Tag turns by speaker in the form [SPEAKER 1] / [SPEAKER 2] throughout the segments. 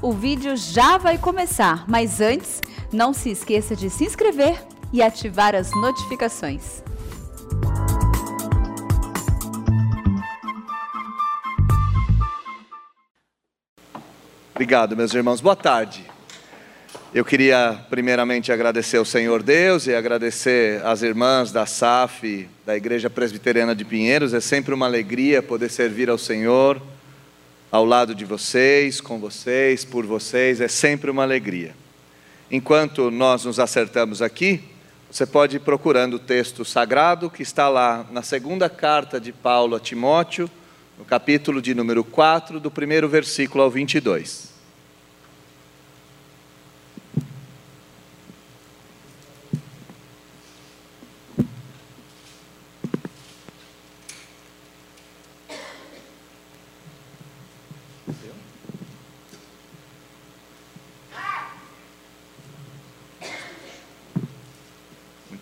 [SPEAKER 1] O vídeo já vai começar, mas antes, não se esqueça de se inscrever e ativar as notificações.
[SPEAKER 2] Obrigado, meus irmãos. Boa tarde. Eu queria primeiramente agradecer ao Senhor Deus e agradecer às irmãs da SAF, da Igreja Presbiteriana de Pinheiros. É sempre uma alegria poder servir ao Senhor ao lado de vocês, com vocês, por vocês. É sempre uma alegria. Enquanto nós nos acertamos aqui, você pode ir procurando o texto sagrado que está lá na segunda carta de Paulo a Timóteo, no capítulo de número 4, do primeiro versículo ao 22.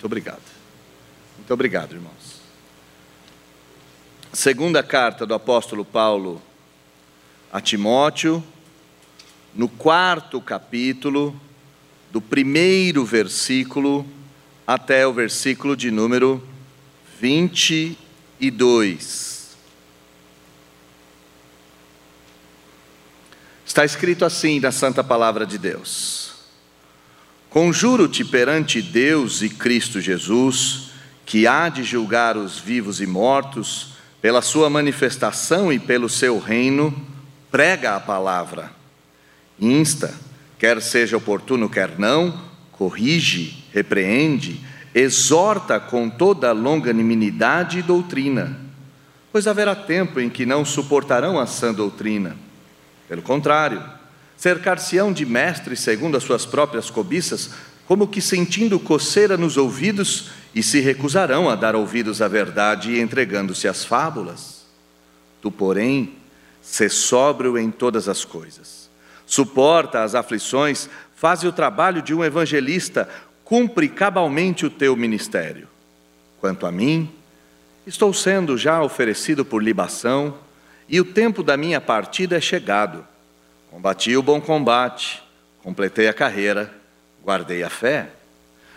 [SPEAKER 2] Muito obrigado. Muito obrigado, irmãos. Segunda carta do apóstolo Paulo a Timóteo, no quarto capítulo, do primeiro versículo até o versículo de número 22. Está escrito assim na Santa Palavra de Deus. Conjuro-te perante Deus e Cristo Jesus, que há de julgar os vivos e mortos, pela sua manifestação e pelo seu reino, prega a palavra. Insta, quer seja oportuno, quer não, corrige, repreende, exorta com toda longanimidade e doutrina, pois haverá tempo em que não suportarão a sã doutrina. Pelo contrário, Cercar-se-ão de mestres segundo as suas próprias cobiças, como que sentindo coceira nos ouvidos, e se recusarão a dar ouvidos à verdade, entregando-se às fábulas. Tu, porém, sê sóbrio em todas as coisas. Suporta as aflições, faze o trabalho de um evangelista, cumpre cabalmente o teu ministério. Quanto a mim, estou sendo já oferecido por libação, e o tempo da minha partida é chegado. Combati o bom combate, completei a carreira, guardei a fé.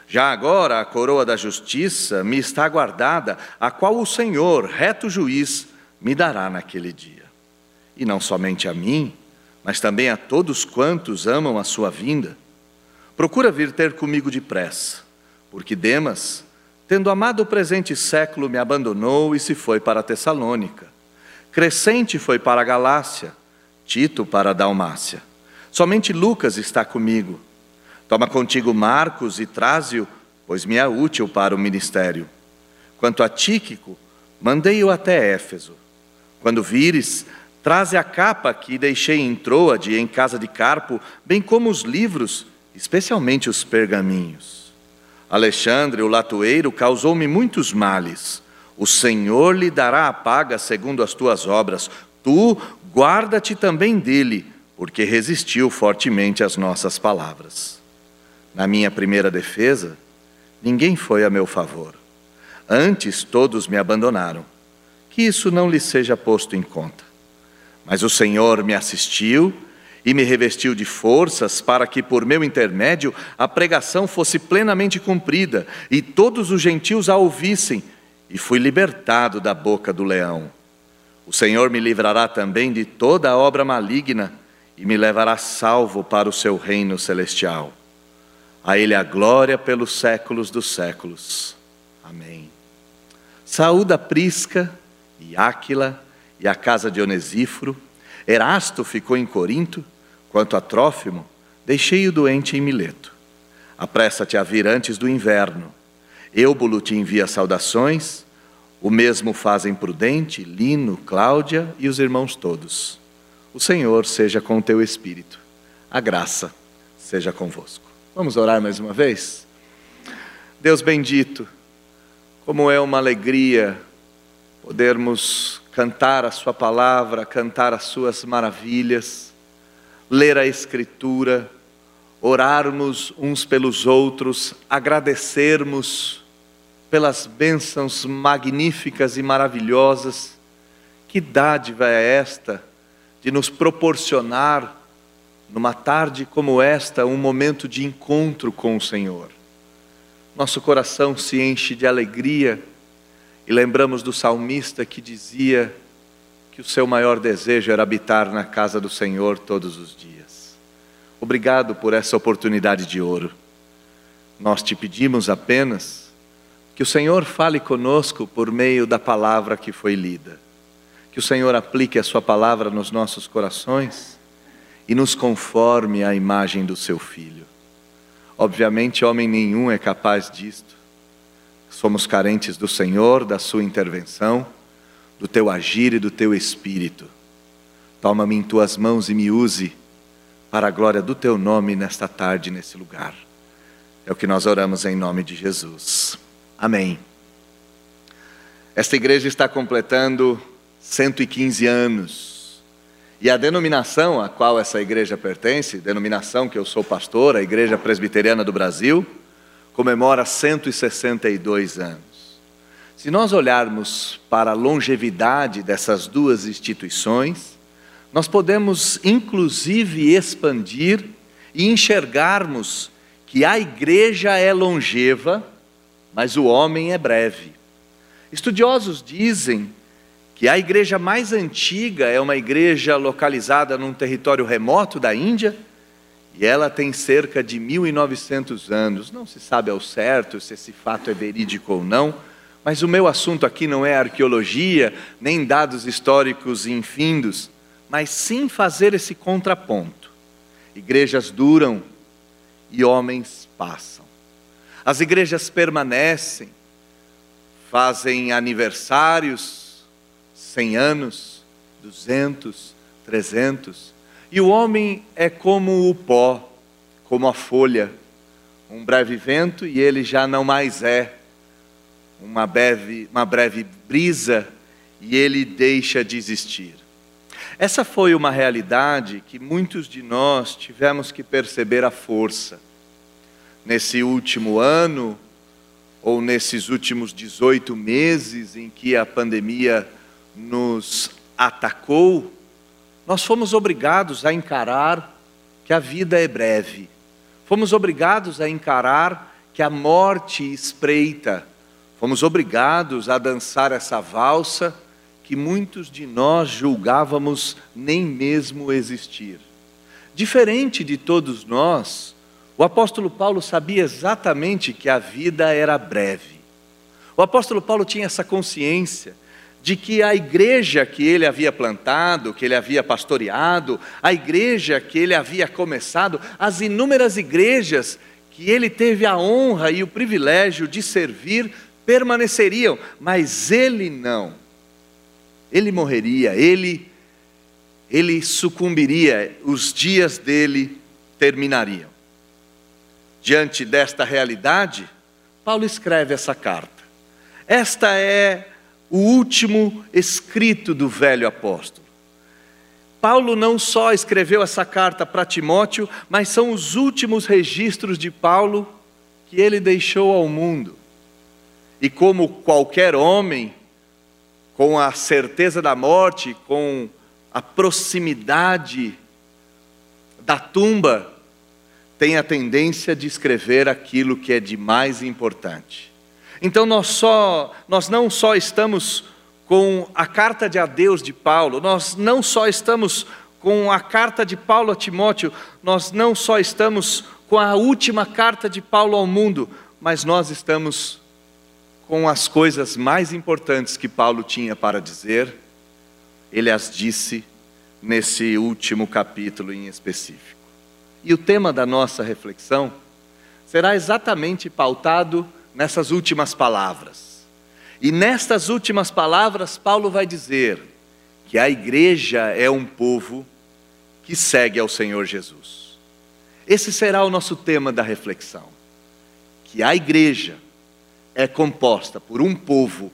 [SPEAKER 2] Já agora a coroa da justiça me está guardada, a qual o Senhor, reto juiz, me dará naquele dia. E não somente a mim, mas também a todos quantos amam a sua vinda. Procura vir ter comigo depressa, porque Demas, tendo amado o presente século, me abandonou e se foi para Tessalônica. Crescente foi para a Galácia Tito para a Dalmácia. Somente Lucas está comigo. Toma contigo Marcos e traze-o, pois me é útil para o ministério. Quanto a Tíquico, mandei-o até Éfeso. Quando vires, traze a capa que deixei em Troade, em casa de Carpo, bem como os livros, especialmente os pergaminhos. Alexandre, o latoeiro, causou-me muitos males. O Senhor lhe dará a paga segundo as tuas obras. Tu guarda-te também dele, porque resistiu fortemente às nossas palavras. Na minha primeira defesa, ninguém foi a meu favor. Antes todos me abandonaram. Que isso não lhe seja posto em conta. Mas o Senhor me assistiu e me revestiu de forças para que, por meu intermédio, a pregação fosse plenamente cumprida e todos os gentios a ouvissem, e fui libertado da boca do leão. O Senhor me livrará também de toda obra maligna e me levará salvo para o seu reino celestial. A Ele a glória pelos séculos dos séculos. Amém. Saúda Prisca e Áquila e a casa de Onesíforo. Erasto ficou em Corinto, quanto a Trófimo, deixei-o doente em Mileto. Apressa-te a vir antes do inverno. Eubulo te envia saudações o mesmo fazem Prudente, Lino, Cláudia e os irmãos todos. O Senhor seja com o teu espírito. A graça seja convosco. Vamos orar mais uma vez? Deus bendito, como é uma alegria podermos cantar a Sua palavra, cantar as Suas maravilhas, ler a Escritura, orarmos uns pelos outros, agradecermos pelas bênçãos magníficas e maravilhosas. Que dádiva é esta de nos proporcionar numa tarde como esta, um momento de encontro com o Senhor. Nosso coração se enche de alegria e lembramos do salmista que dizia que o seu maior desejo era habitar na casa do Senhor todos os dias. Obrigado por essa oportunidade de ouro. Nós te pedimos apenas que o Senhor fale conosco por meio da palavra que foi lida. Que o Senhor aplique a Sua palavra nos nossos corações e nos conforme à imagem do Seu Filho. Obviamente, homem nenhum é capaz disto. Somos carentes do Senhor, da Sua intervenção, do Teu agir e do Teu Espírito. Toma-me em Tuas mãos e me use para a glória do Teu nome nesta tarde, nesse lugar. É o que nós oramos em nome de Jesus. Amém. Esta igreja está completando 115 anos. E a denominação a qual essa igreja pertence, denominação que eu sou pastor, a Igreja Presbiteriana do Brasil, comemora 162 anos. Se nós olharmos para a longevidade dessas duas instituições, nós podemos inclusive expandir e enxergarmos que a igreja é longeva, mas o homem é breve. Estudiosos dizem que a igreja mais antiga é uma igreja localizada num território remoto da Índia, e ela tem cerca de 1900 anos. Não se sabe ao certo se esse fato é verídico ou não, mas o meu assunto aqui não é arqueologia, nem dados históricos infindos, mas sim fazer esse contraponto. Igrejas duram e homens passam. As igrejas permanecem, fazem aniversários, 100 anos, 200, 300, e o homem é como o pó, como a folha, um breve vento e ele já não mais é, uma breve, uma breve brisa e ele deixa de existir. Essa foi uma realidade que muitos de nós tivemos que perceber a força. Nesse último ano, ou nesses últimos 18 meses em que a pandemia nos atacou, nós fomos obrigados a encarar que a vida é breve. Fomos obrigados a encarar que a morte espreita. Fomos obrigados a dançar essa valsa que muitos de nós julgávamos nem mesmo existir. Diferente de todos nós, o apóstolo Paulo sabia exatamente que a vida era breve. O apóstolo Paulo tinha essa consciência de que a igreja que ele havia plantado, que ele havia pastoreado, a igreja que ele havia começado, as inúmeras igrejas que ele teve a honra e o privilégio de servir, permaneceriam, mas ele não ele morreria, ele, ele sucumbiria, os dias dele terminariam. Diante desta realidade, Paulo escreve essa carta. Esta é o último escrito do velho apóstolo. Paulo não só escreveu essa carta para Timóteo, mas são os últimos registros de Paulo que ele deixou ao mundo. E como qualquer homem, com a certeza da morte, com a proximidade da tumba, tem a tendência de escrever aquilo que é de mais importante. Então nós só nós não só estamos com a carta de adeus de Paulo, nós não só estamos com a carta de Paulo a Timóteo, nós não só estamos com a última carta de Paulo ao mundo, mas nós estamos com as coisas mais importantes que Paulo tinha para dizer, ele as disse nesse último capítulo em específico. E o tema da nossa reflexão será exatamente pautado nessas últimas palavras. E nestas últimas palavras, Paulo vai dizer que a igreja é um povo que segue ao Senhor Jesus. Esse será o nosso tema da reflexão. Que a igreja é composta por um povo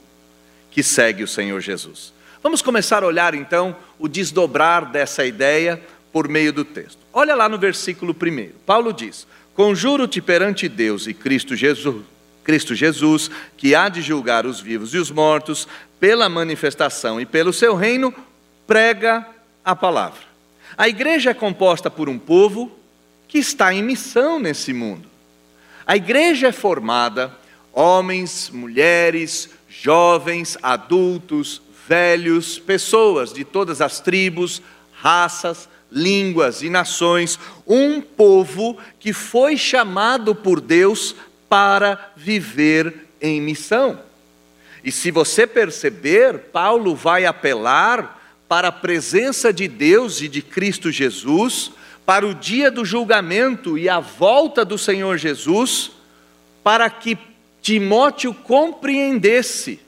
[SPEAKER 2] que segue o Senhor Jesus. Vamos começar a olhar então o desdobrar dessa ideia por meio do texto. Olha lá no versículo 1. Paulo diz: Conjuro-te perante Deus e Cristo Jesus, Cristo Jesus, que há de julgar os vivos e os mortos, pela manifestação e pelo seu reino, prega a palavra. A igreja é composta por um povo que está em missão nesse mundo. A igreja é formada homens, mulheres, jovens, adultos, velhos, pessoas de todas as tribos, raças, línguas e nações, um povo que foi chamado por Deus para viver em missão. E se você perceber, Paulo vai apelar para a presença de Deus e de Cristo Jesus, para o dia do julgamento e a volta do Senhor Jesus, para que Timóteo compreendesse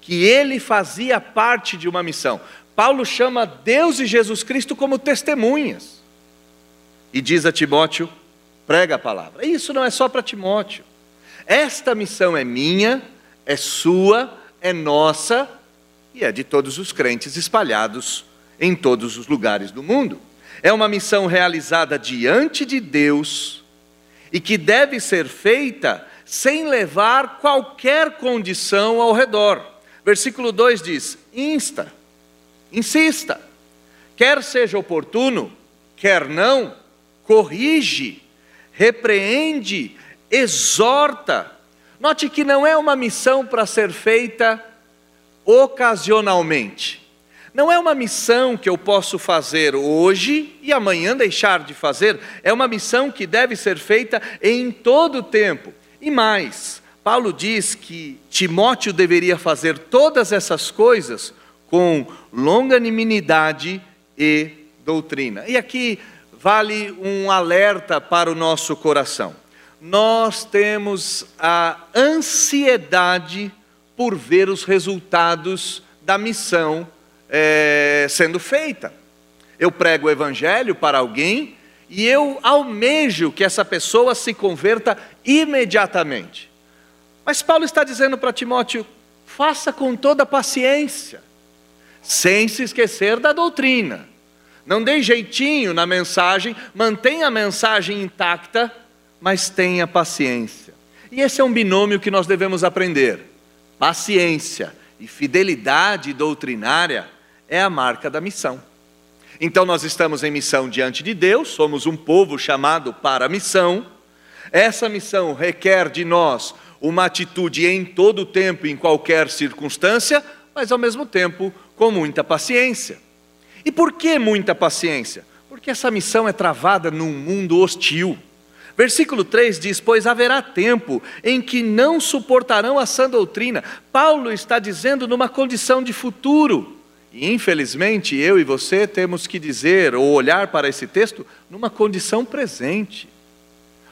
[SPEAKER 2] que ele fazia parte de uma missão. Paulo chama Deus e Jesus Cristo como testemunhas. E diz a Timóteo: prega a palavra. Isso não é só para Timóteo. Esta missão é minha, é sua, é nossa e é de todos os crentes espalhados em todos os lugares do mundo. É uma missão realizada diante de Deus e que deve ser feita sem levar qualquer condição ao redor. Versículo 2 diz: insta, insista, quer seja oportuno, quer não, corrige, repreende, exorta. Note que não é uma missão para ser feita ocasionalmente. Não é uma missão que eu posso fazer hoje e amanhã deixar de fazer, é uma missão que deve ser feita em todo o tempo. E mais, Paulo diz que Timóteo deveria fazer todas essas coisas com longanimidade e doutrina. E aqui vale um alerta para o nosso coração. Nós temos a ansiedade por ver os resultados da missão é, sendo feita. Eu prego o evangelho para alguém e eu almejo que essa pessoa se converta imediatamente. Mas Paulo está dizendo para Timóteo: faça com toda paciência, sem se esquecer da doutrina. Não dê jeitinho na mensagem, mantenha a mensagem intacta, mas tenha paciência. E esse é um binômio que nós devemos aprender. Paciência e fidelidade doutrinária é a marca da missão. Então nós estamos em missão diante de Deus, somos um povo chamado para a missão. Essa missão requer de nós uma atitude em todo o tempo, em qualquer circunstância, mas ao mesmo tempo com muita paciência. E por que muita paciência? Porque essa missão é travada num mundo hostil. Versículo 3 diz: Pois haverá tempo em que não suportarão a sã doutrina. Paulo está dizendo numa condição de futuro. E infelizmente eu e você temos que dizer ou olhar para esse texto numa condição presente.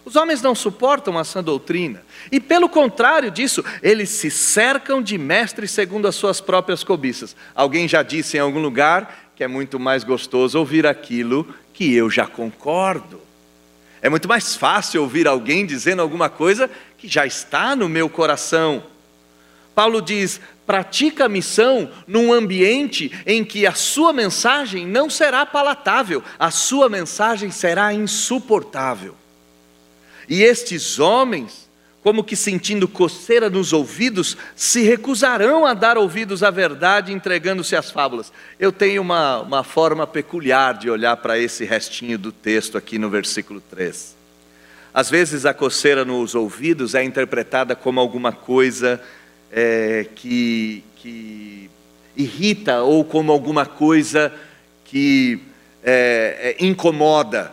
[SPEAKER 2] Os homens não suportam a sã doutrina, e pelo contrário disso, eles se cercam de mestres segundo as suas próprias cobiças. Alguém já disse em algum lugar que é muito mais gostoso ouvir aquilo que eu já concordo. É muito mais fácil ouvir alguém dizendo alguma coisa que já está no meu coração. Paulo diz: pratica a missão num ambiente em que a sua mensagem não será palatável, a sua mensagem será insuportável. E estes homens, como que sentindo coceira nos ouvidos, se recusarão a dar ouvidos à verdade, entregando-se às fábulas. Eu tenho uma, uma forma peculiar de olhar para esse restinho do texto aqui no versículo 3. Às vezes a coceira nos ouvidos é interpretada como alguma coisa é, que, que irrita ou como alguma coisa que é, é, incomoda.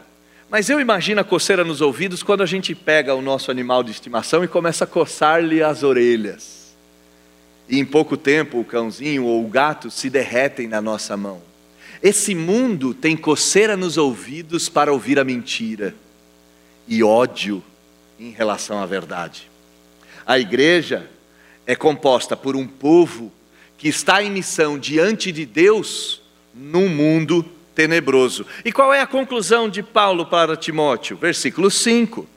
[SPEAKER 2] Mas eu imagino a coceira nos ouvidos quando a gente pega o nosso animal de estimação e começa a coçar-lhe as orelhas. E em pouco tempo o cãozinho ou o gato se derretem na nossa mão. Esse mundo tem coceira nos ouvidos para ouvir a mentira e ódio em relação à verdade. A igreja é composta por um povo que está em missão diante de Deus num mundo tenebroso. E qual é a conclusão de Paulo para Timóteo? Versículo 5: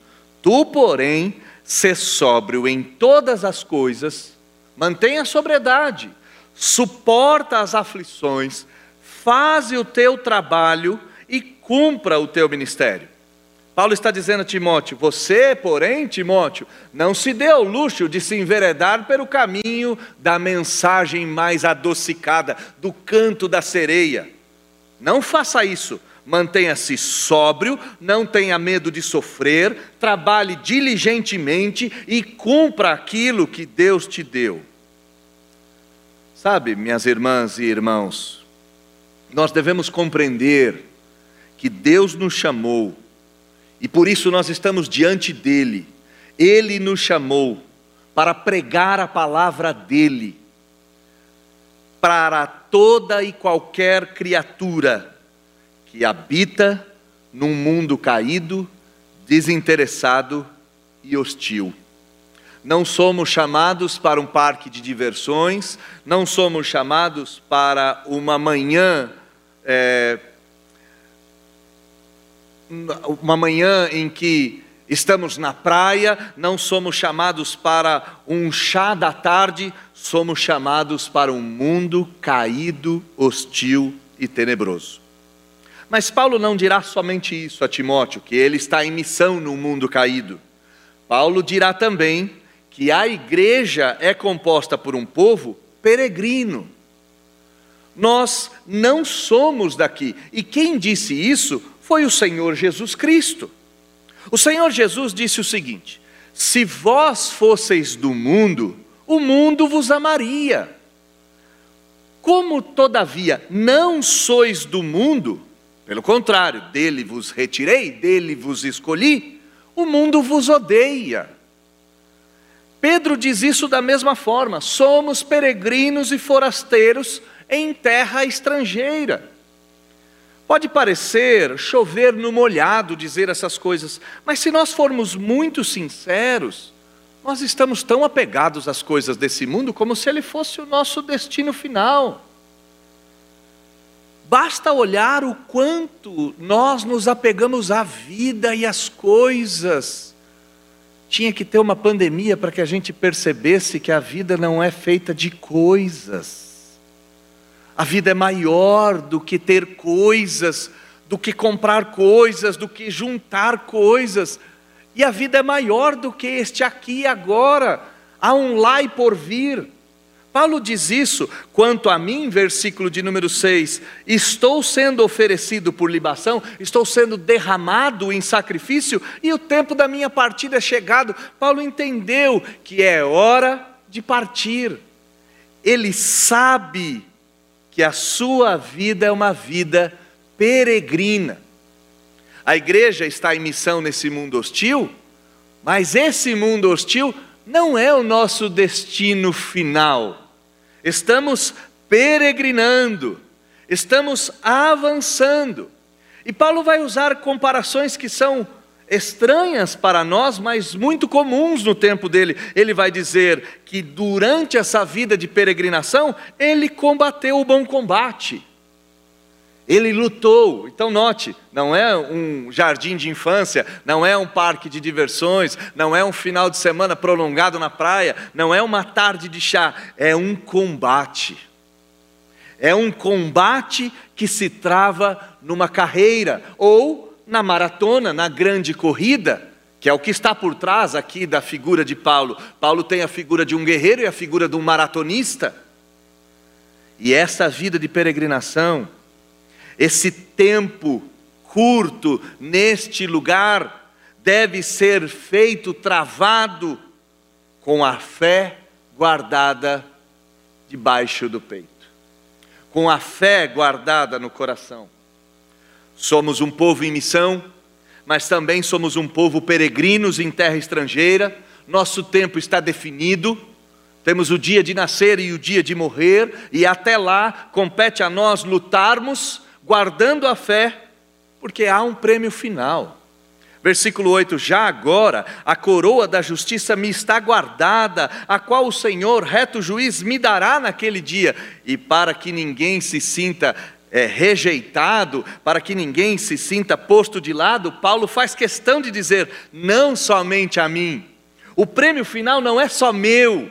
[SPEAKER 2] Tu, porém, se sóbrio em todas as coisas, mantenha a sobriedade, suporta as aflições, faze o teu trabalho e cumpra o teu ministério. Paulo está dizendo a Timóteo: Você, porém, Timóteo, não se dê ao luxo de se enveredar pelo caminho da mensagem mais adocicada, do canto da sereia não faça isso, mantenha-se sóbrio, não tenha medo de sofrer, trabalhe diligentemente e cumpra aquilo que Deus te deu. Sabe, minhas irmãs e irmãos, nós devemos compreender que Deus nos chamou e por isso nós estamos diante dele. Ele nos chamou para pregar a palavra dele para toda e qualquer criatura que habita num mundo caído, desinteressado e hostil. Não somos chamados para um parque de diversões, não somos chamados para uma manhã, é, uma manhã em que estamos na praia, não somos chamados para um chá da tarde, somos chamados para um mundo caído, hostil e tenebroso. Mas Paulo não dirá somente isso a Timóteo, que ele está em missão no mundo caído. Paulo dirá também que a igreja é composta por um povo peregrino. Nós não somos daqui. E quem disse isso foi o Senhor Jesus Cristo. O Senhor Jesus disse o seguinte: Se vós fosseis do mundo, o mundo vos amaria. Como, todavia, não sois do mundo, pelo contrário, dele vos retirei, dele vos escolhi, o mundo vos odeia. Pedro diz isso da mesma forma: somos peregrinos e forasteiros em terra estrangeira. Pode parecer chover no molhado dizer essas coisas, mas se nós formos muito sinceros, nós estamos tão apegados às coisas desse mundo como se ele fosse o nosso destino final. Basta olhar o quanto nós nos apegamos à vida e às coisas. Tinha que ter uma pandemia para que a gente percebesse que a vida não é feita de coisas. A vida é maior do que ter coisas, do que comprar coisas, do que juntar coisas. E a vida é maior do que este aqui e agora. Há um lá e por vir. Paulo diz isso, quanto a mim, versículo de número 6, estou sendo oferecido por libação, estou sendo derramado em sacrifício, e o tempo da minha partida é chegado. Paulo entendeu que é hora de partir. Ele sabe que a sua vida é uma vida peregrina. A igreja está em missão nesse mundo hostil, mas esse mundo hostil não é o nosso destino final estamos peregrinando, estamos avançando. E Paulo vai usar comparações que são estranhas para nós, mas muito comuns no tempo dele. Ele vai dizer que durante essa vida de peregrinação, ele combateu o bom combate. Ele lutou. Então, note: não é um jardim de infância, não é um parque de diversões, não é um final de semana prolongado na praia, não é uma tarde de chá, é um combate. É um combate que se trava numa carreira ou na maratona, na grande corrida, que é o que está por trás aqui da figura de Paulo. Paulo tem a figura de um guerreiro e a figura de um maratonista. E essa vida de peregrinação, esse tempo curto neste lugar deve ser feito travado com a fé guardada debaixo do peito, com a fé guardada no coração. Somos um povo em missão, mas também somos um povo peregrinos em terra estrangeira. Nosso tempo está definido. Temos o dia de nascer e o dia de morrer, e até lá compete a nós lutarmos guardando a fé, porque há um prêmio final. Versículo 8: Já agora a coroa da justiça me está guardada, a qual o Senhor, reto juiz, me dará naquele dia, e para que ninguém se sinta é, rejeitado, para que ninguém se sinta posto de lado, Paulo faz questão de dizer: não somente a mim, o prêmio final não é só meu,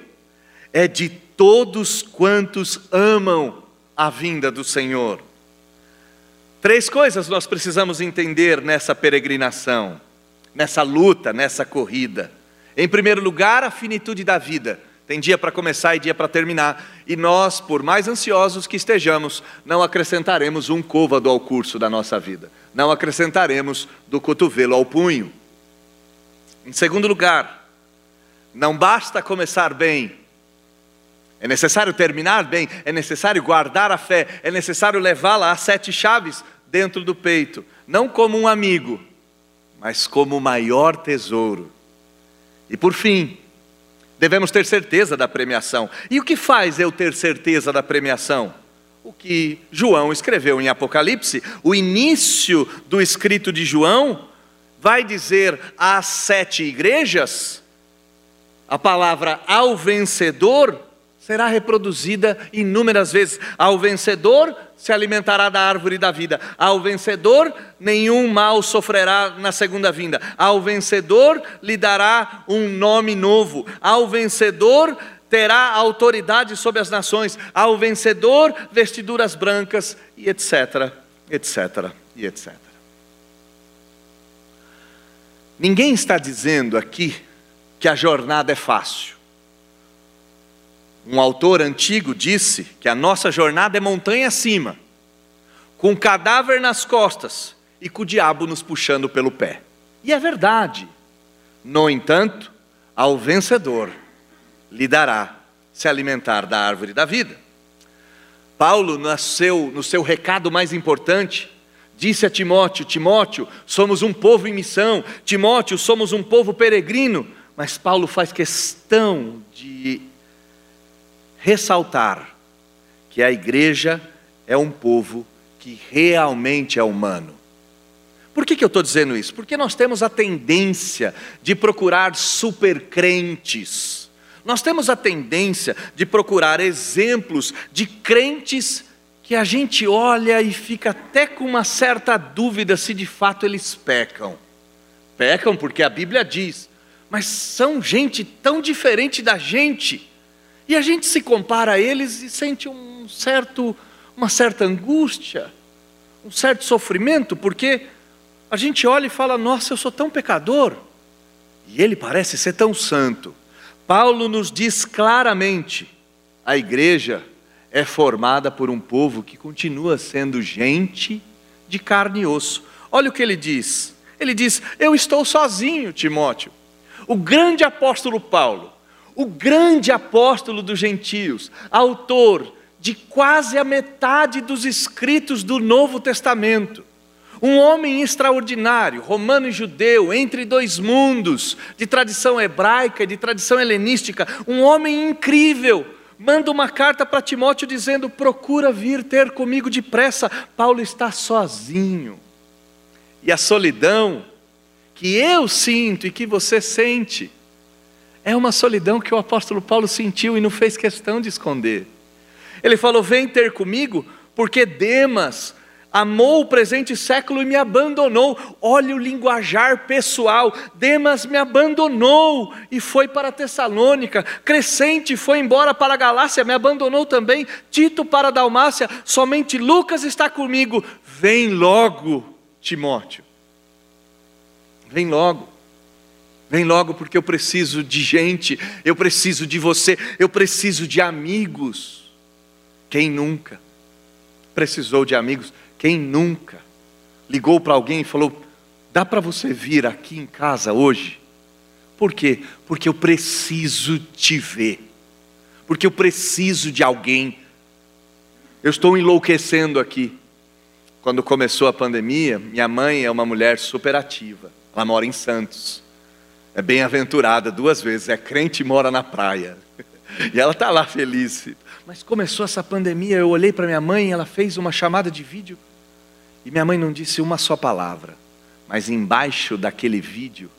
[SPEAKER 2] é de todos quantos amam a vinda do Senhor. Três coisas nós precisamos entender nessa peregrinação, nessa luta, nessa corrida. Em primeiro lugar, a finitude da vida. Tem dia para começar e dia para terminar. E nós, por mais ansiosos que estejamos, não acrescentaremos um côvado ao curso da nossa vida. não acrescentaremos do cotovelo ao punho. Em segundo lugar, não basta começar bem, é necessário terminar bem, é necessário guardar a fé, é necessário levá-la às sete chaves dentro do peito, não como um amigo, mas como o maior tesouro. E por fim, devemos ter certeza da premiação. E o que faz eu ter certeza da premiação? O que João escreveu em Apocalipse, o início do escrito de João vai dizer às sete igrejas a palavra ao vencedor será reproduzida inúmeras vezes. Ao vencedor se alimentará da árvore da vida. Ao vencedor nenhum mal sofrerá na segunda vinda. Ao vencedor lhe dará um nome novo. Ao vencedor terá autoridade sobre as nações. Ao vencedor vestiduras brancas e etc, etc e etc. Ninguém está dizendo aqui que a jornada é fácil. Um autor antigo disse que a nossa jornada é montanha acima, com cadáver nas costas e com o diabo nos puxando pelo pé. E é verdade. No entanto, ao vencedor lhe dará se alimentar da árvore da vida. Paulo, no seu, no seu recado mais importante, disse a Timóteo: Timóteo, somos um povo em missão, Timóteo, somos um povo peregrino. Mas Paulo faz questão de ressaltar que a igreja é um povo que realmente é humano. Por que, que eu estou dizendo isso? Porque nós temos a tendência de procurar supercrentes. Nós temos a tendência de procurar exemplos de crentes que a gente olha e fica até com uma certa dúvida se de fato eles pecam. Pecam porque a Bíblia diz, mas são gente tão diferente da gente e a gente se compara a eles e sente um certo, uma certa angústia, um certo sofrimento, porque a gente olha e fala: Nossa, eu sou tão pecador, e ele parece ser tão santo. Paulo nos diz claramente: a igreja é formada por um povo que continua sendo gente de carne e osso. Olha o que ele diz. Ele diz: Eu estou sozinho, Timóteo. O grande apóstolo Paulo, o grande apóstolo dos gentios, autor de quase a metade dos escritos do Novo Testamento. Um homem extraordinário, romano e judeu, entre dois mundos, de tradição hebraica e de tradição helenística, um homem incrível, manda uma carta para Timóteo dizendo: procura vir ter comigo depressa. Paulo está sozinho. E a solidão que eu sinto e que você sente, é uma solidão que o apóstolo Paulo sentiu e não fez questão de esconder. Ele falou: Vem ter comigo, porque Demas amou o presente século e me abandonou. Olha o linguajar pessoal. Demas me abandonou e foi para Tessalônica. Crescente foi embora para a Galácia, me abandonou também. Tito para a Dalmácia. Somente Lucas está comigo. Vem logo, Timóteo. Vem logo. Vem logo porque eu preciso de gente, eu preciso de você, eu preciso de amigos. Quem nunca precisou de amigos? Quem nunca ligou para alguém e falou: dá para você vir aqui em casa hoje? Por quê? Porque eu preciso te ver, porque eu preciso de alguém. Eu estou enlouquecendo aqui. Quando começou a pandemia, minha mãe é uma mulher superativa, ela mora em Santos é bem-aventurada duas vezes, é crente e mora na praia. E ela está lá feliz. Mas começou essa pandemia, eu olhei para minha mãe, ela fez uma chamada de vídeo, e minha mãe não disse uma só palavra, mas embaixo daquele vídeo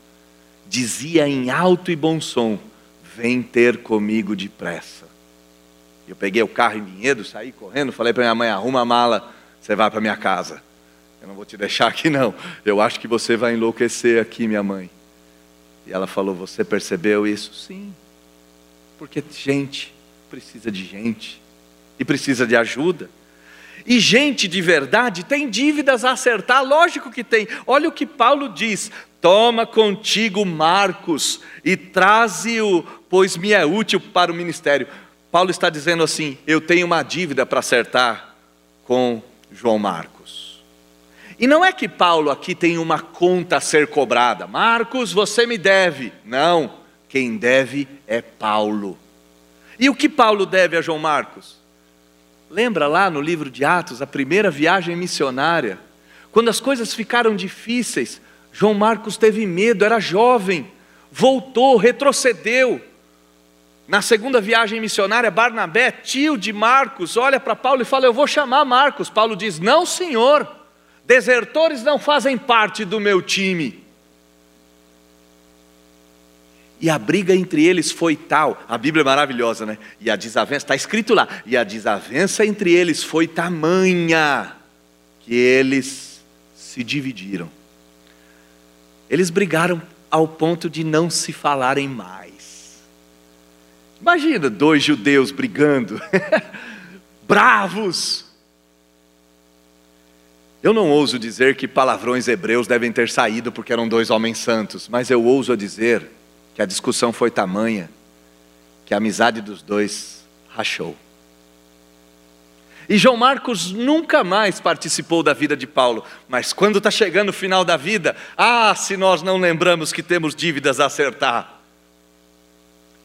[SPEAKER 2] dizia em alto e bom som: Vem ter comigo depressa. Eu peguei o carro em Vinhedo, saí correndo, falei para minha mãe: arruma a mala, você vai para minha casa. Eu não vou te deixar aqui, não. Eu acho que você vai enlouquecer aqui, minha mãe. E ela falou: Você percebeu isso? Sim. Porque gente precisa de gente e precisa de ajuda. E gente de verdade tem dívidas a acertar, lógico que tem. Olha o que Paulo diz: Toma contigo Marcos e traze-o, pois me é útil para o ministério. Paulo está dizendo assim: Eu tenho uma dívida para acertar com João Marcos. E não é que Paulo aqui tem uma conta a ser cobrada. Marcos, você me deve. Não, quem deve é Paulo. E o que Paulo deve a João Marcos? Lembra lá no livro de Atos, a primeira viagem missionária? Quando as coisas ficaram difíceis, João Marcos teve medo, era jovem, voltou, retrocedeu. Na segunda viagem missionária, Barnabé, tio de Marcos, olha para Paulo e fala: Eu vou chamar Marcos. Paulo diz: Não, senhor, desertores não fazem parte do meu time. E a briga entre eles foi tal, a Bíblia é maravilhosa, né? E a desavença, está escrito lá, e a desavença entre eles foi tamanha que eles se dividiram. Eles brigaram ao ponto de não se falarem mais. Imagina dois judeus brigando, bravos. Eu não ouso dizer que palavrões hebreus devem ter saído porque eram dois homens santos, mas eu ouso dizer que a discussão foi tamanha que a amizade dos dois rachou. E João Marcos nunca mais participou da vida de Paulo, mas quando está chegando o final da vida, ah, se nós não lembramos que temos dívidas a acertar,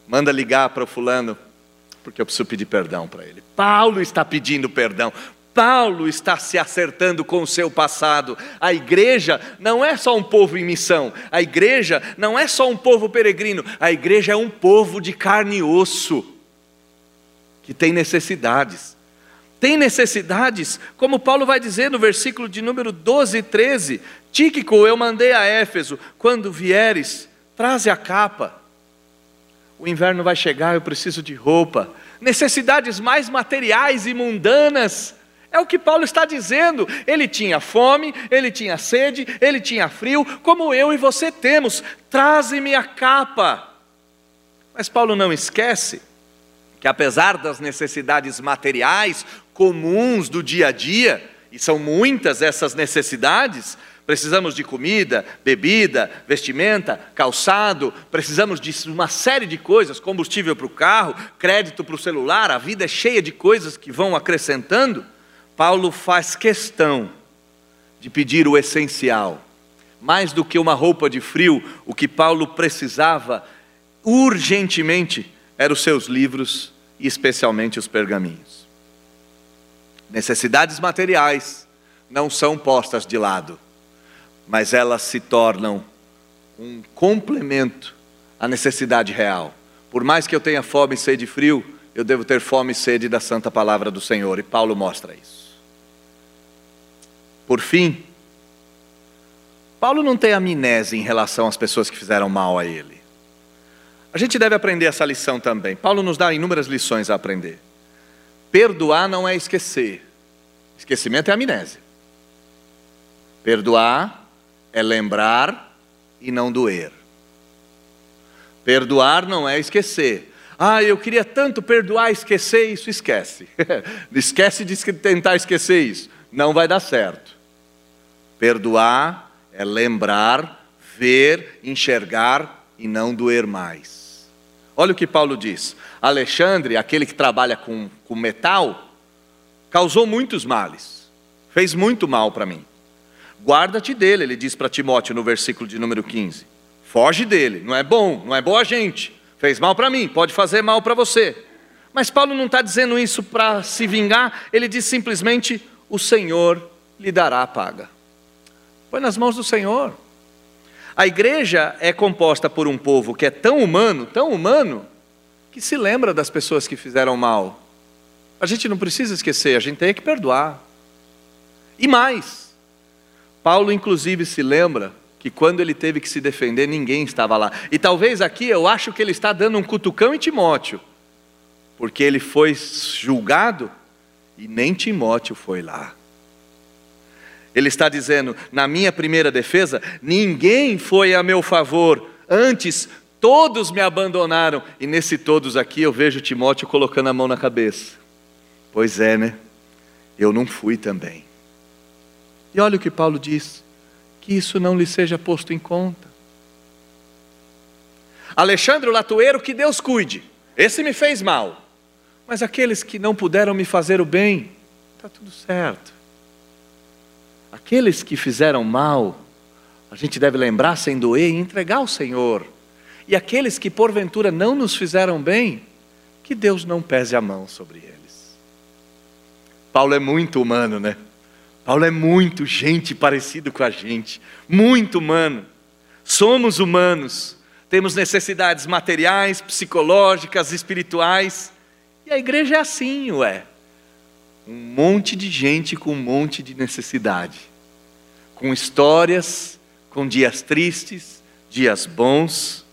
[SPEAKER 2] manda ligar para o fulano, porque eu preciso pedir perdão para ele. Paulo está pedindo perdão, Paulo está se acertando com o seu passado. A igreja não é só um povo em missão, a igreja não é só um povo peregrino, a igreja é um povo de carne e osso, que tem necessidades. Tem necessidades, como Paulo vai dizer no versículo de número 12 e 13: Tíquico, eu mandei a Éfeso, quando vieres, traze a capa. O inverno vai chegar, eu preciso de roupa. Necessidades mais materiais e mundanas é o que Paulo está dizendo. Ele tinha fome, ele tinha sede, ele tinha frio, como eu e você temos. Traze-me a capa. Mas Paulo não esquece que, apesar das necessidades materiais comuns do dia a dia, e são muitas essas necessidades, Precisamos de comida, bebida, vestimenta, calçado, precisamos de uma série de coisas, combustível para o carro, crédito para o celular, a vida é cheia de coisas que vão acrescentando. Paulo faz questão de pedir o essencial. Mais do que uma roupa de frio, o que Paulo precisava urgentemente eram os seus livros e especialmente os pergaminhos. Necessidades materiais não são postas de lado, mas elas se tornam um complemento à necessidade real. Por mais que eu tenha fome, sede e frio, eu devo ter fome e sede da santa palavra do Senhor, e Paulo mostra isso. Por fim, Paulo não tem amnésia em relação às pessoas que fizeram mal a ele. A gente deve aprender essa lição também. Paulo nos dá inúmeras lições a aprender. Perdoar não é esquecer. Esquecimento é amnésia. Perdoar é lembrar e não doer. Perdoar não é esquecer. Ah, eu queria tanto perdoar esquecer isso, esquece. esquece de tentar esquecer isso não vai dar certo. Perdoar é lembrar, ver, enxergar e não doer mais. Olha o que Paulo diz. Alexandre, aquele que trabalha com, com metal, causou muitos males, fez muito mal para mim. Guarda-te dele, ele diz para Timóteo no versículo de número 15. Foge dele, não é bom, não é boa gente. Fez mal para mim, pode fazer mal para você. Mas Paulo não está dizendo isso para se vingar, ele diz simplesmente: o Senhor lhe dará a paga. Põe nas mãos do Senhor. A igreja é composta por um povo que é tão humano, tão humano, que se lembra das pessoas que fizeram mal. A gente não precisa esquecer, a gente tem que perdoar. E mais, Paulo, inclusive, se lembra que quando ele teve que se defender, ninguém estava lá. E talvez aqui eu acho que ele está dando um cutucão em Timóteo, porque ele foi julgado e nem Timóteo foi lá. Ele está dizendo: na minha primeira defesa, ninguém foi a meu favor, antes todos me abandonaram. E nesse todos aqui eu vejo Timóteo colocando a mão na cabeça. Pois é, né? Eu não fui também. E olha o que Paulo diz: que isso não lhe seja posto em conta. Alexandre o Latoeiro, que Deus cuide. Esse me fez mal. Mas aqueles que não puderam me fazer o bem, está tudo certo. aqueles que fizeram mal, a gente deve lembrar sem doer e entregar ao Senhor. E aqueles que porventura não nos fizeram bem, que Deus não pese a mão sobre eles. Paulo é muito humano, né? Paulo é muito gente parecido com a gente, muito humano. Somos humanos, temos necessidades materiais, psicológicas, espirituais. E a igreja é assim, ué. Um monte de gente com um monte de necessidade, com histórias, com dias tristes, dias bons.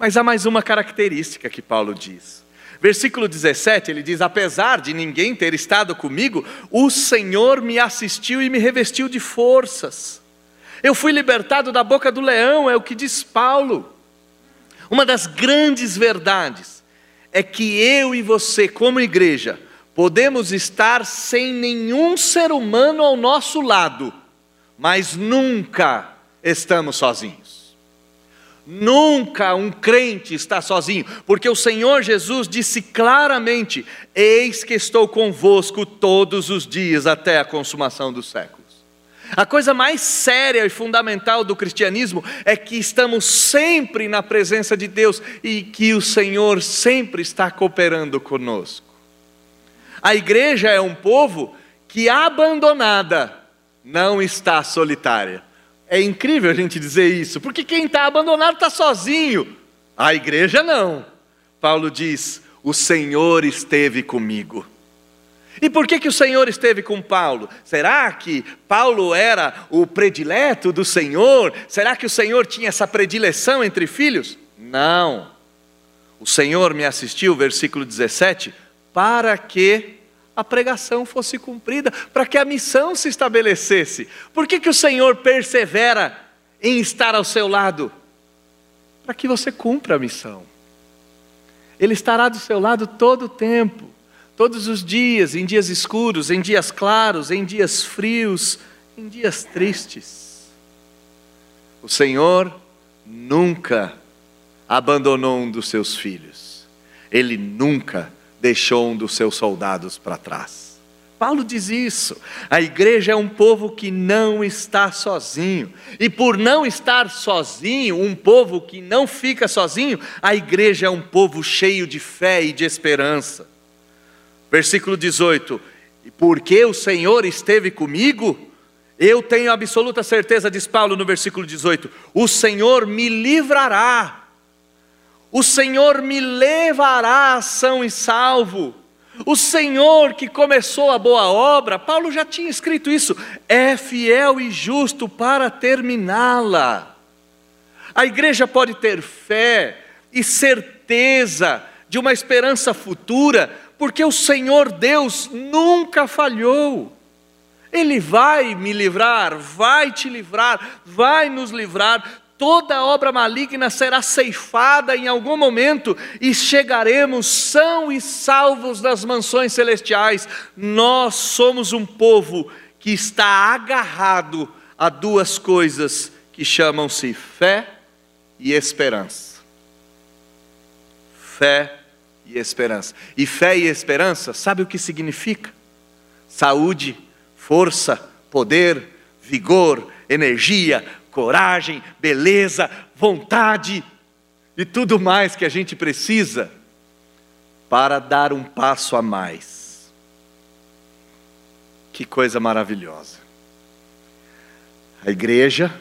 [SPEAKER 2] Mas há mais uma característica que Paulo diz. Versículo 17, ele diz: Apesar de ninguém ter estado comigo, o Senhor me assistiu e me revestiu de forças. Eu fui libertado da boca do leão, é o que diz Paulo. Uma das grandes verdades é que eu e você, como igreja, podemos estar sem nenhum ser humano ao nosso lado, mas nunca estamos sozinhos. Nunca um crente está sozinho, porque o Senhor Jesus disse claramente: Eis que estou convosco todos os dias até a consumação dos séculos. A coisa mais séria e fundamental do cristianismo é que estamos sempre na presença de Deus e que o Senhor sempre está cooperando conosco. A igreja é um povo que, abandonada, não está solitária. É incrível a gente dizer isso, porque quem está abandonado está sozinho, a igreja não. Paulo diz: O Senhor esteve comigo. E por que, que o Senhor esteve com Paulo? Será que Paulo era o predileto do Senhor? Será que o Senhor tinha essa predileção entre filhos? Não. O Senhor me assistiu, versículo 17, para que a pregação fosse cumprida, para que a missão se estabelecesse. Por que, que o Senhor persevera em estar ao seu lado? Para que você cumpra a missão. Ele estará do seu lado todo o tempo, todos os dias, em dias escuros, em dias claros, em dias frios, em dias tristes. O Senhor nunca abandonou um dos seus filhos. Ele nunca deixou um dos seus soldados para trás. Paulo diz isso. A igreja é um povo que não está sozinho. E por não estar sozinho, um povo que não fica sozinho, a igreja é um povo cheio de fé e de esperança. Versículo 18: E porque o Senhor esteve comigo, eu tenho absoluta certeza, diz Paulo no versículo 18: o Senhor me livrará o Senhor me levará são e salvo. O Senhor que começou a boa obra, Paulo já tinha escrito isso, é fiel e justo para terminá-la. A igreja pode ter fé e certeza de uma esperança futura, porque o Senhor Deus nunca falhou. Ele vai me livrar, vai te livrar, vai nos livrar toda obra maligna será ceifada em algum momento e chegaremos são e salvos nas mansões celestiais. Nós somos um povo que está agarrado a duas coisas que chamam-se fé e esperança. Fé e esperança. E fé e esperança, sabe o que significa? Saúde, força, poder, vigor, energia, coragem, beleza, vontade e tudo mais que a gente precisa para dar um passo a mais. Que coisa maravilhosa. A igreja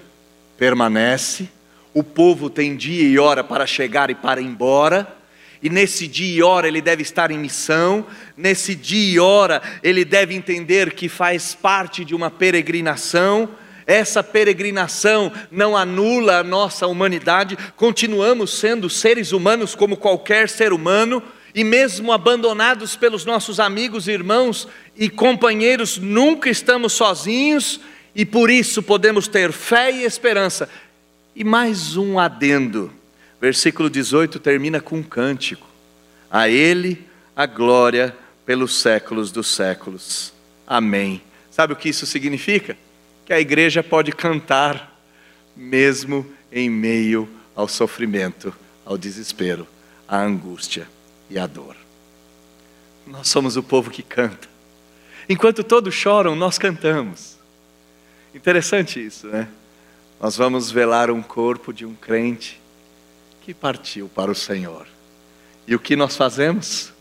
[SPEAKER 2] permanece, o povo tem dia e hora para chegar e para ir embora, e nesse dia e hora ele deve estar em missão, nesse dia e hora ele deve entender que faz parte de uma peregrinação, essa peregrinação não anula a nossa humanidade, continuamos sendo seres humanos como qualquer ser humano, e mesmo abandonados pelos nossos amigos, irmãos e companheiros, nunca estamos sozinhos e por isso podemos ter fé e esperança. E mais um adendo. Versículo 18 termina com um cântico. A Ele a glória pelos séculos dos séculos. Amém. Sabe o que isso significa? que a igreja pode cantar, mesmo em meio ao sofrimento, ao desespero, à angústia e à dor. Nós somos o povo que canta. Enquanto todos choram, nós cantamos. Interessante isso, né? Nós vamos velar um corpo de um crente que partiu para o Senhor. E o que nós fazemos?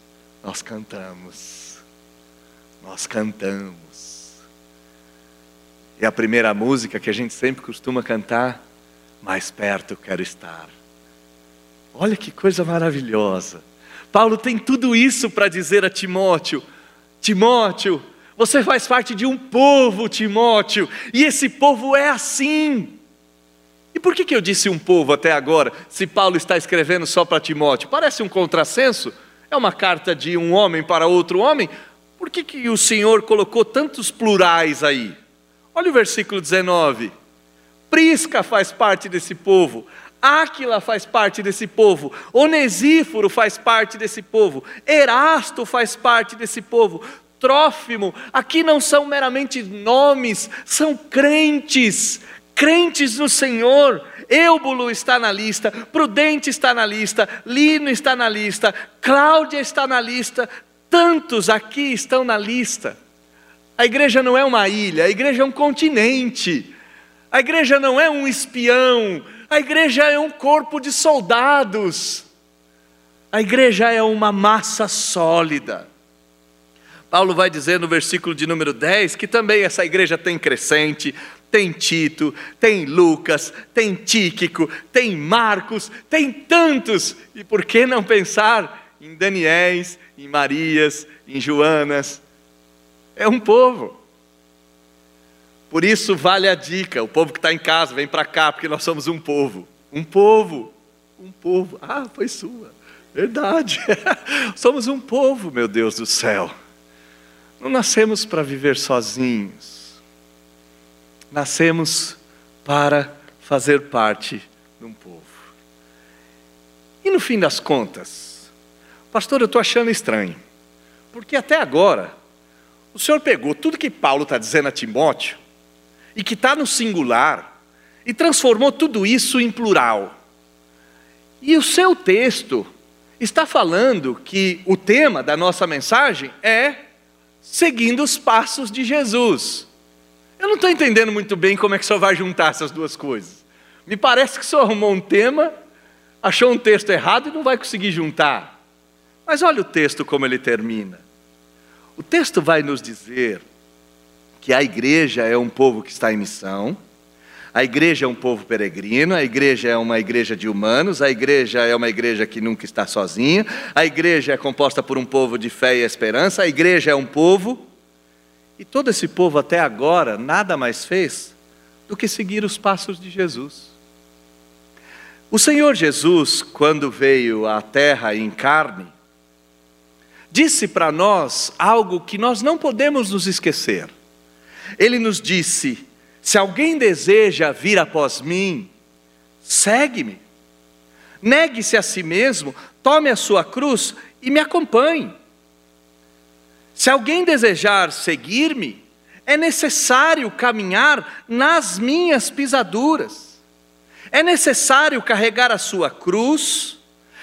[SPEAKER 2] Nós cantamos. Nós cantamos. E a primeira música que a gente sempre costuma cantar, mais perto quero estar. Olha que coisa maravilhosa. Paulo tem tudo isso para dizer a Timóteo: Timóteo, você faz parte de um povo, Timóteo, e esse povo é assim. E por que, que eu disse um povo até agora, se Paulo está escrevendo só para Timóteo? Parece um contrassenso? É uma carta de um homem para outro homem? Por que, que o Senhor colocou tantos plurais aí? Olha o versículo 19. Prisca faz parte desse povo, Áquila faz parte desse povo, Onesíforo faz parte desse povo, Erasto faz parte desse povo, Trófimo, aqui não são meramente nomes, são crentes, crentes no Senhor. Eubulo está na lista, Prudente está na lista, Lino está na lista, Cláudia está na lista, tantos aqui estão na lista. A igreja não é uma ilha, a igreja é um continente. A igreja não é um espião, a igreja é um corpo de soldados. A igreja é uma massa sólida. Paulo vai dizer no versículo de número 10 que também essa igreja tem crescente, tem Tito, tem Lucas, tem Tíquico, tem Marcos, tem tantos. E por que não pensar em Daniéis, em Marias, em Joanas? É um povo. Por isso vale a dica: o povo que está em casa, vem para cá, porque nós somos um povo. Um povo, um povo. Ah, foi sua. Verdade. somos um povo, meu Deus do céu. Não nascemos para viver sozinhos. Nascemos para fazer parte de um povo. E no fim das contas, pastor, eu estou achando estranho, porque até agora, o senhor pegou tudo que Paulo está dizendo a Timóteo e que está no singular, e transformou tudo isso em plural. E o seu texto está falando que o tema da nossa mensagem é seguindo os passos de Jesus. Eu não estou entendendo muito bem como é que o senhor vai juntar essas duas coisas. Me parece que o senhor arrumou um tema, achou um texto errado e não vai conseguir juntar. Mas olha o texto como ele termina. O texto vai nos dizer que a igreja é um povo que está em missão, a igreja é um povo peregrino, a igreja é uma igreja de humanos, a igreja é uma igreja que nunca está sozinha, a igreja é composta por um povo de fé e esperança, a igreja é um povo, e todo esse povo até agora nada mais fez do que seguir os passos de Jesus. O Senhor Jesus, quando veio à terra em carne, disse para nós algo que nós não podemos nos esquecer. Ele nos disse: se alguém deseja vir após mim, segue-me. Negue-se a si mesmo, tome a sua cruz e me acompanhe. Se alguém desejar seguir-me, é necessário caminhar nas minhas pisaduras. É necessário carregar a sua cruz,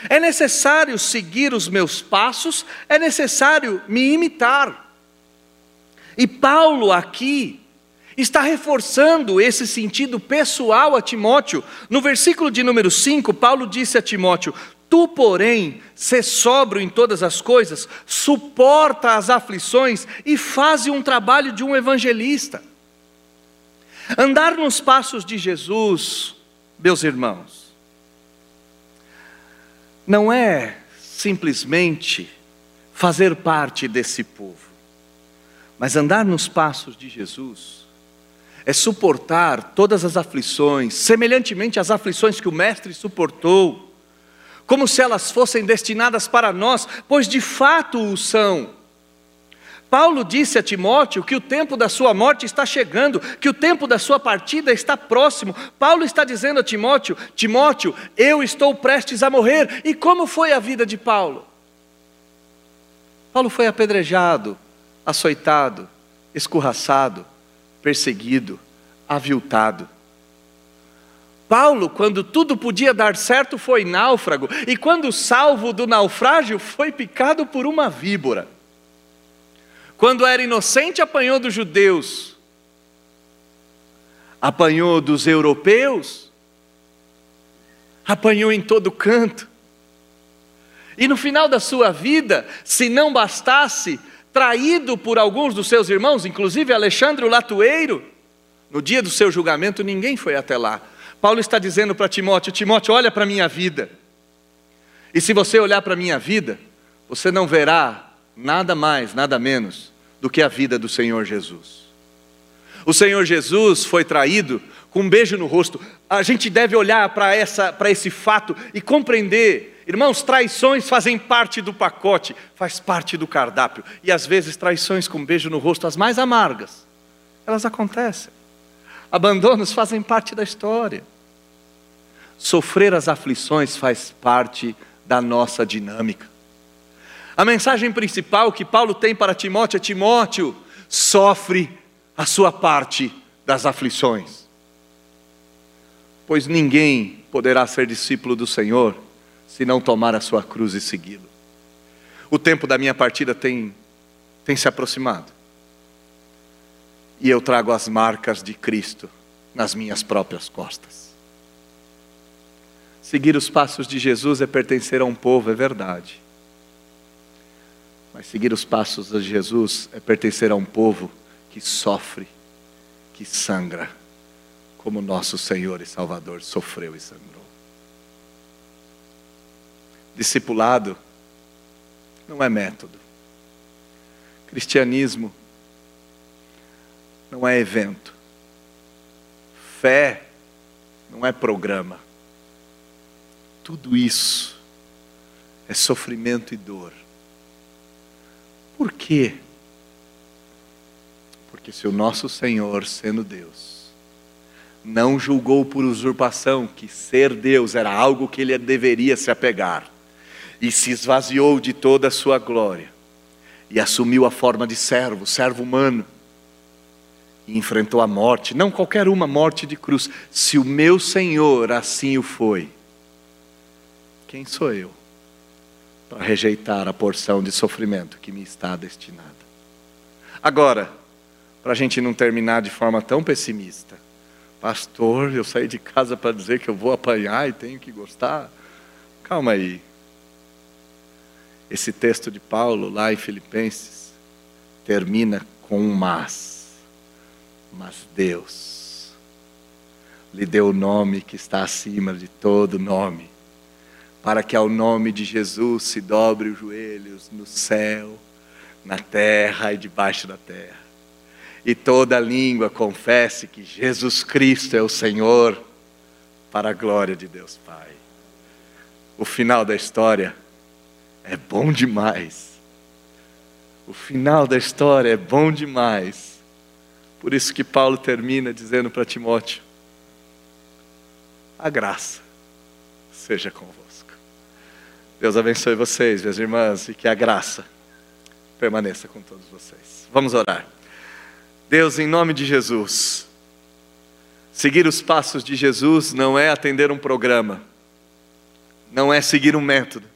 [SPEAKER 2] é necessário seguir os meus passos, é necessário me imitar. E Paulo aqui está reforçando esse sentido pessoal a Timóteo. No versículo de número 5, Paulo disse a Timóteo: Tu, porém, sê sóbrio em todas as coisas, suporta as aflições e faze um trabalho de um evangelista. Andar nos passos de Jesus, meus irmãos, não é simplesmente fazer parte desse povo. Mas andar nos passos de Jesus é suportar todas as aflições, semelhantemente às aflições que o Mestre suportou, como se elas fossem destinadas para nós, pois de fato o são. Paulo disse a Timóteo que o tempo da sua morte está chegando, que o tempo da sua partida está próximo. Paulo está dizendo a Timóteo: Timóteo, eu estou prestes a morrer. E como foi a vida de Paulo? Paulo foi apedrejado, açoitado, escorraçado, perseguido, aviltado. Paulo, quando tudo podia dar certo, foi náufrago, e quando salvo do naufrágio, foi picado por uma víbora. Quando era inocente, apanhou dos judeus apanhou dos europeus, apanhou em todo canto. E no final da sua vida, se não bastasse, traído por alguns dos seus irmãos, inclusive Alexandre o Latueiro, no dia do seu julgamento ninguém foi até lá. Paulo está dizendo para Timóteo: Timóteo, olha para a minha vida. E se você olhar para a minha vida, você não verá nada mais, nada menos do que a vida do Senhor Jesus. O Senhor Jesus foi traído com um beijo no rosto. A gente deve olhar para esse fato e compreender. Irmãos, traições fazem parte do pacote, faz parte do cardápio. E às vezes traições com um beijo no rosto, as mais amargas, elas acontecem. Abandonos fazem parte da história. Sofrer as aflições faz parte da nossa dinâmica. A mensagem principal que Paulo tem para Timóteo é: Timóteo, sofre a sua parte das aflições. Pois ninguém poderá ser discípulo do Senhor se não tomar a sua cruz e segui-lo. O tempo da minha partida tem, tem se aproximado. E eu trago as marcas de Cristo nas minhas próprias costas. Seguir os passos de Jesus é pertencer a um povo, é verdade. Mas seguir os passos de Jesus é pertencer a um povo que sofre, que sangra, como nosso Senhor e Salvador sofreu e sangrou. Discipulado não é método. Cristianismo não é evento. Fé não é programa. Tudo isso é sofrimento e dor. Por quê? Porque se o nosso Senhor, sendo Deus, não julgou por usurpação que ser Deus era algo que ele deveria se apegar, e se esvaziou de toda a sua glória, e assumiu a forma de servo, servo humano, e enfrentou a morte, não qualquer uma morte de cruz, se o meu Senhor assim o foi, quem sou eu para rejeitar a porção de sofrimento que me está destinada? Agora, para a gente não terminar de forma tão pessimista. Pastor, eu saí de casa para dizer que eu vou apanhar e tenho que gostar. Calma aí. Esse texto de Paulo, lá em Filipenses, termina com um mas. Mas Deus lhe deu o nome que está acima de todo nome, para que ao nome de Jesus se dobre os joelhos no céu, na terra e debaixo da terra e toda língua confesse que Jesus Cristo é o Senhor, para a glória de Deus Pai. O final da história é bom demais. O final da história é bom demais. Por isso que Paulo termina dizendo para Timóteo: a graça seja convosco. Deus abençoe vocês, minhas irmãs, e que a graça permaneça com todos vocês. Vamos orar. Deus, em nome de Jesus, seguir os passos de Jesus não é atender um programa, não é seguir um método.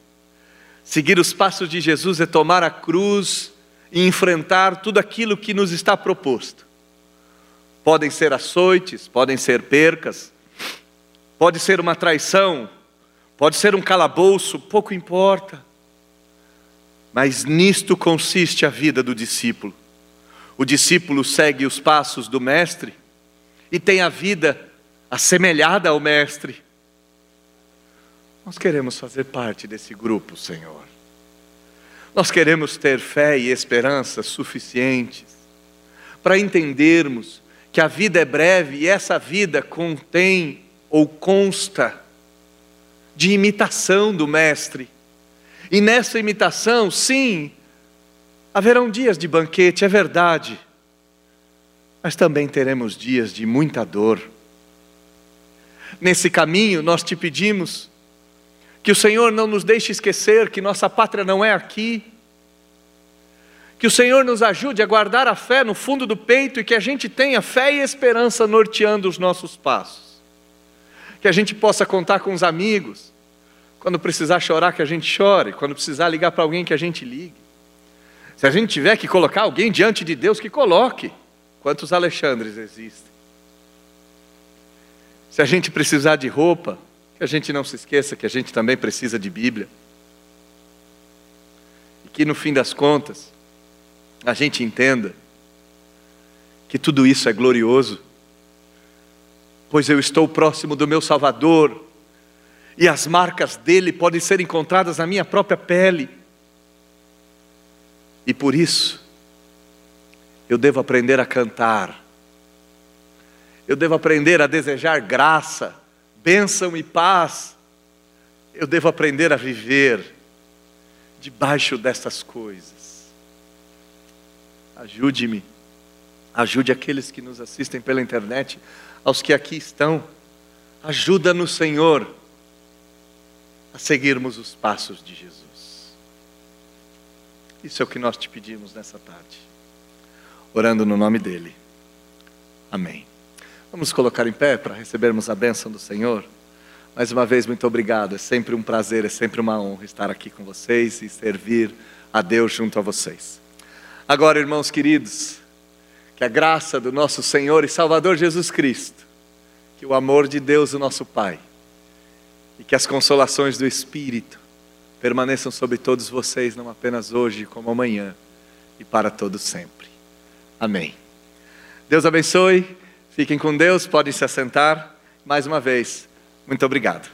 [SPEAKER 2] Seguir os passos de Jesus é tomar a cruz e enfrentar tudo aquilo que nos está proposto. Podem ser açoites, podem ser percas, pode ser uma traição, pode ser um calabouço, pouco importa. Mas nisto consiste a vida do discípulo o discípulo segue os passos do Mestre e tem a vida assemelhada ao Mestre. Nós queremos fazer parte desse grupo, Senhor. Nós queremos ter fé e esperança suficientes para entendermos que a vida é breve e essa vida contém ou consta de imitação do Mestre. E nessa imitação, sim, Haverão dias de banquete, é verdade, mas também teremos dias de muita dor. Nesse caminho, nós te pedimos que o Senhor não nos deixe esquecer que nossa pátria não é aqui, que o Senhor nos ajude a guardar a fé no fundo do peito e que a gente tenha fé e esperança norteando os nossos passos, que a gente possa contar com os amigos, quando precisar chorar, que a gente chore, quando precisar ligar para alguém, que a gente ligue se a gente tiver que colocar alguém diante de Deus, que coloque. Quantos Alexandres existem? Se a gente precisar de roupa, que a gente não se esqueça que a gente também precisa de Bíblia. E que no fim das contas, a gente entenda que tudo isso é glorioso, pois eu estou próximo do meu Salvador, e as marcas dele podem ser encontradas na minha própria pele. E por isso, eu devo aprender a cantar, eu devo aprender a desejar graça, bênção e paz, eu devo aprender a viver debaixo dessas coisas. Ajude-me, ajude aqueles que nos assistem pela internet, aos que aqui estão, ajuda no Senhor a seguirmos os passos de Jesus. Isso é o que nós te pedimos nessa tarde, orando no nome dEle. Amém. Vamos colocar em pé para recebermos a bênção do Senhor. Mais uma vez, muito obrigado. É sempre um prazer, é sempre uma honra estar aqui com vocês e servir a Deus junto a vocês. Agora, irmãos queridos, que a graça do nosso Senhor e Salvador Jesus Cristo, que o amor de Deus, o nosso Pai, e que as consolações do Espírito permaneçam sobre todos vocês, não apenas hoje, como amanhã e para todos sempre. Amém. Deus abençoe, fiquem com Deus, podem se assentar. Mais uma vez, muito obrigado.